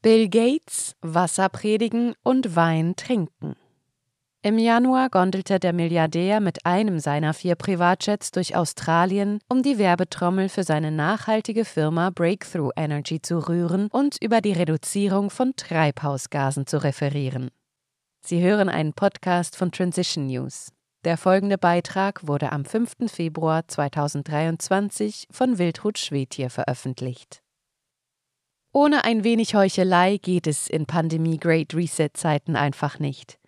Bill Gates, Wasser predigen und Wein trinken. Im Januar gondelte der Milliardär mit einem seiner vier Privatjets durch Australien, um die Werbetrommel für seine nachhaltige Firma Breakthrough Energy zu rühren und über die Reduzierung von Treibhausgasen zu referieren. Sie hören einen Podcast von Transition News. Der folgende Beitrag wurde am 5. Februar 2023 von Wildhut Schwedtier veröffentlicht. Ohne ein wenig Heuchelei geht es in Pandemie Great Reset Zeiten einfach nicht.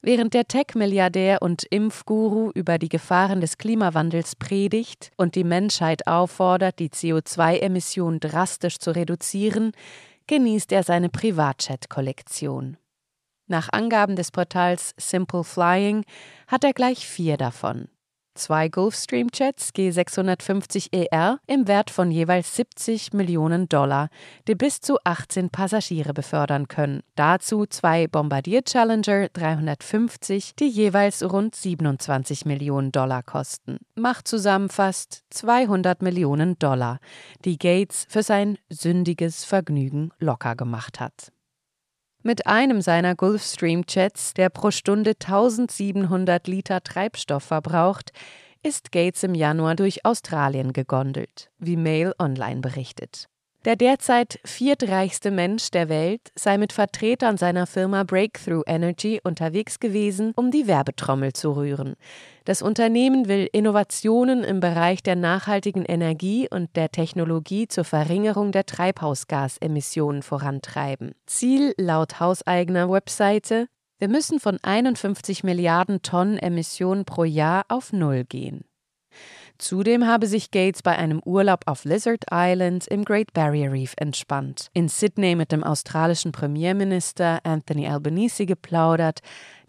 Während der Tech-Milliardär und Impfguru über die Gefahren des Klimawandels predigt und die Menschheit auffordert, die CO2-Emissionen drastisch zu reduzieren, genießt er seine Privatjet-Kollektion. Nach Angaben des Portals Simple Flying hat er gleich vier davon zwei Gulfstream-Jets G650ER im Wert von jeweils 70 Millionen Dollar, die bis zu 18 Passagiere befördern können. Dazu zwei Bombardier Challenger 350, die jeweils rund 27 Millionen Dollar kosten. Macht zusammen fast 200 Millionen Dollar, die Gates für sein sündiges Vergnügen locker gemacht hat. Mit einem seiner Gulfstream-Jets, der pro Stunde 1700 Liter Treibstoff verbraucht, ist Gates im Januar durch Australien gegondelt, wie Mail Online berichtet. Der derzeit viertreichste Mensch der Welt sei mit Vertretern seiner Firma Breakthrough Energy unterwegs gewesen, um die Werbetrommel zu rühren. Das Unternehmen will Innovationen im Bereich der nachhaltigen Energie und der Technologie zur Verringerung der Treibhausgasemissionen vorantreiben. Ziel laut hauseigener Webseite wir müssen von 51 Milliarden Tonnen Emissionen pro Jahr auf Null gehen. Zudem habe sich Gates bei einem Urlaub auf Lizard Island im Great Barrier Reef entspannt, in Sydney mit dem australischen Premierminister Anthony Albanese geplaudert,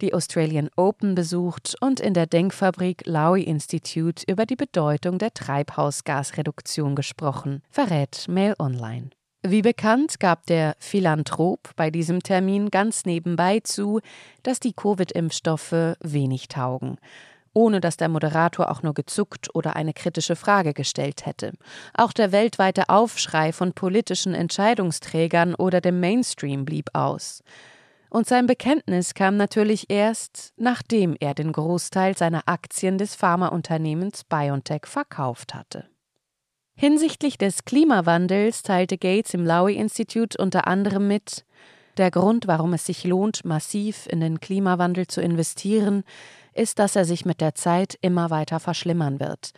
die Australian Open besucht und in der Denkfabrik Lowy Institute über die Bedeutung der Treibhausgasreduktion gesprochen, verrät Mail Online. Wie bekannt gab der Philanthrop bei diesem Termin ganz nebenbei zu, dass die Covid-Impfstoffe wenig taugen ohne dass der Moderator auch nur gezuckt oder eine kritische Frage gestellt hätte. Auch der weltweite Aufschrei von politischen Entscheidungsträgern oder dem Mainstream blieb aus. Und sein Bekenntnis kam natürlich erst, nachdem er den Großteil seiner Aktien des Pharmaunternehmens BioNTech verkauft hatte. Hinsichtlich des Klimawandels teilte Gates im Lowy Institute unter anderem mit, der Grund, warum es sich lohnt, massiv in den Klimawandel zu investieren, ist, dass er sich mit der Zeit immer weiter verschlimmern wird.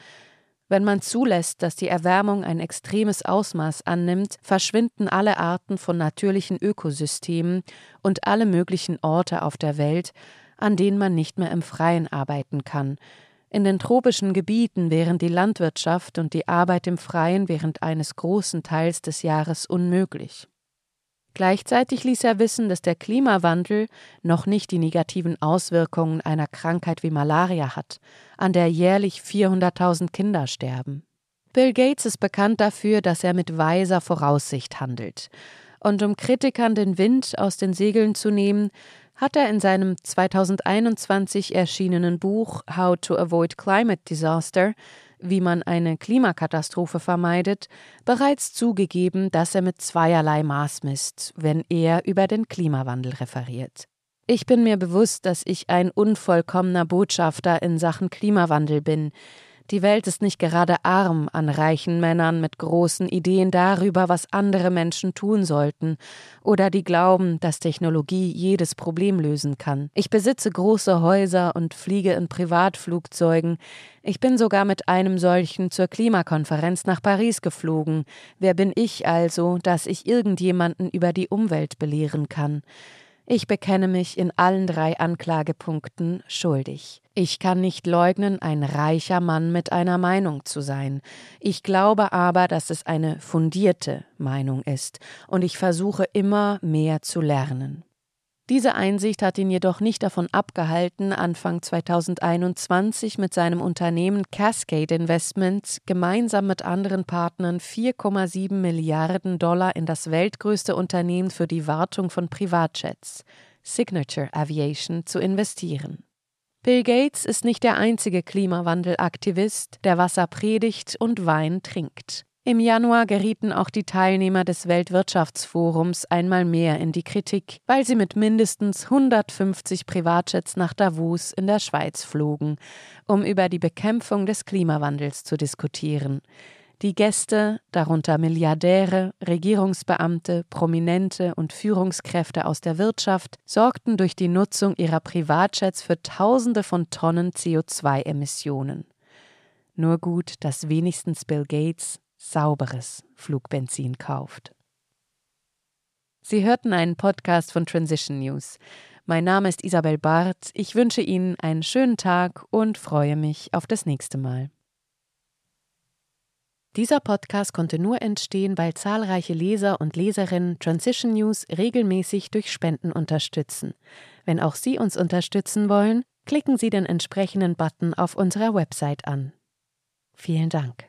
Wenn man zulässt, dass die Erwärmung ein extremes Ausmaß annimmt, verschwinden alle Arten von natürlichen Ökosystemen und alle möglichen Orte auf der Welt, an denen man nicht mehr im Freien arbeiten kann. In den tropischen Gebieten wären die Landwirtschaft und die Arbeit im Freien während eines großen Teils des Jahres unmöglich. Gleichzeitig ließ er wissen, dass der Klimawandel noch nicht die negativen Auswirkungen einer Krankheit wie Malaria hat, an der jährlich 400.000 Kinder sterben. Bill Gates ist bekannt dafür, dass er mit weiser Voraussicht handelt. Und um Kritikern den Wind aus den Segeln zu nehmen, hat er in seinem 2021 erschienenen Buch How to Avoid Climate Disaster wie man eine Klimakatastrophe vermeidet, bereits zugegeben, dass er mit zweierlei Maß misst, wenn er über den Klimawandel referiert. Ich bin mir bewusst, dass ich ein unvollkommener Botschafter in Sachen Klimawandel bin, die Welt ist nicht gerade arm an reichen Männern mit großen Ideen darüber, was andere Menschen tun sollten, oder die glauben, dass Technologie jedes Problem lösen kann. Ich besitze große Häuser und fliege in Privatflugzeugen. Ich bin sogar mit einem solchen zur Klimakonferenz nach Paris geflogen. Wer bin ich also, dass ich irgendjemanden über die Umwelt belehren kann? Ich bekenne mich in allen drei Anklagepunkten schuldig. Ich kann nicht leugnen, ein reicher Mann mit einer Meinung zu sein. Ich glaube aber, dass es eine fundierte Meinung ist, und ich versuche immer mehr zu lernen. Diese Einsicht hat ihn jedoch nicht davon abgehalten, Anfang 2021 mit seinem Unternehmen Cascade Investments gemeinsam mit anderen Partnern 4,7 Milliarden Dollar in das weltgrößte Unternehmen für die Wartung von Privatjets, Signature Aviation, zu investieren. Bill Gates ist nicht der einzige Klimawandelaktivist, der Wasser predigt und Wein trinkt. Im Januar gerieten auch die Teilnehmer des Weltwirtschaftsforums einmal mehr in die Kritik, weil sie mit mindestens 150 Privatjets nach Davos in der Schweiz flogen, um über die Bekämpfung des Klimawandels zu diskutieren. Die Gäste, darunter Milliardäre, Regierungsbeamte, Prominente und Führungskräfte aus der Wirtschaft, sorgten durch die Nutzung ihrer Privatjets für Tausende von Tonnen CO2-Emissionen. Nur gut, dass wenigstens Bill Gates sauberes Flugbenzin kauft. Sie hörten einen Podcast von Transition News. Mein Name ist Isabel Barth. Ich wünsche Ihnen einen schönen Tag und freue mich auf das nächste Mal. Dieser Podcast konnte nur entstehen, weil zahlreiche Leser und Leserinnen Transition News regelmäßig durch Spenden unterstützen. Wenn auch Sie uns unterstützen wollen, klicken Sie den entsprechenden Button auf unserer Website an. Vielen Dank.